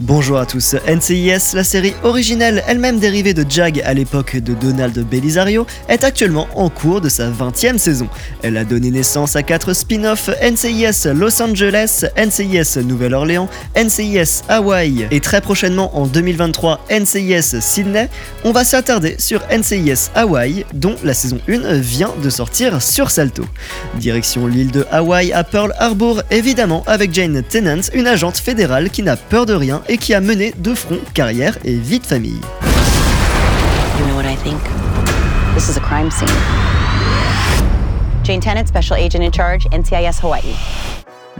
Bonjour à tous, NCIS, la série originelle, elle-même dérivée de Jag à l'époque de Donald Belisario, est actuellement en cours de sa 20e saison. Elle a donné naissance à quatre spin-offs NCIS Los Angeles, NCIS Nouvelle-Orléans, NCIS Hawaii et très prochainement en 2023 NCIS Sydney. On va s'attarder sur NCIS Hawaii, dont la saison 1 vient de sortir sur Salto. Direction l'île de Hawaii à Pearl Harbor, évidemment avec Jane Tennant, une agente fédérale qui n'a peur de rien et qui a mené de front carrière et vie de famille. You know what I think? This is a crime scene. Jane Tennant, Special Agent in Charge, NCIS Hawaii.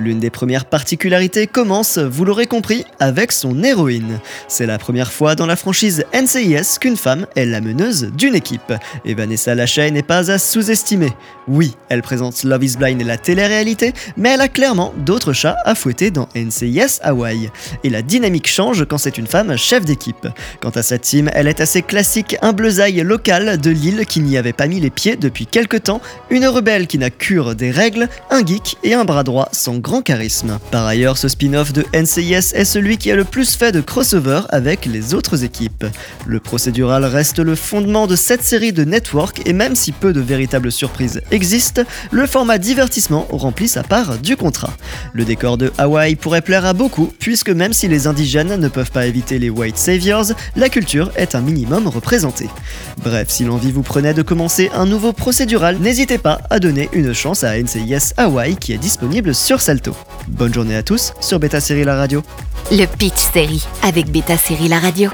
L'une des premières particularités commence, vous l'aurez compris, avec son héroïne. C'est la première fois dans la franchise NCIS qu'une femme est la meneuse d'une équipe. Et Vanessa Lachey n'est pas à sous-estimer. Oui, elle présente Love is Blind et la télé-réalité, mais elle a clairement d'autres chats à fouetter dans NCIS Hawaii. Et la dynamique change quand c'est une femme chef d'équipe. Quant à sa team, elle est assez classique, un bleusaille local de l'île qui n'y avait pas mis les pieds depuis quelque temps, une rebelle qui n'a cure des règles, un geek et un bras droit sans grand charisme. Par ailleurs, ce spin-off de NCIS est celui qui a le plus fait de crossover avec les autres équipes. Le procédural reste le fondement de cette série de network et même si peu de véritables surprises existent, le format divertissement remplit sa part du contrat. Le décor de Hawaï pourrait plaire à beaucoup puisque même si les indigènes ne peuvent pas éviter les White Saviors, la culture est un minimum représentée. Bref, si l'envie vous prenait de commencer un nouveau procédural, n'hésitez pas à donner une chance à NCIS Hawaii qui est disponible sur Bonne journée à tous sur Beta Série La Radio. Le Pitch Série avec Beta Série La Radio.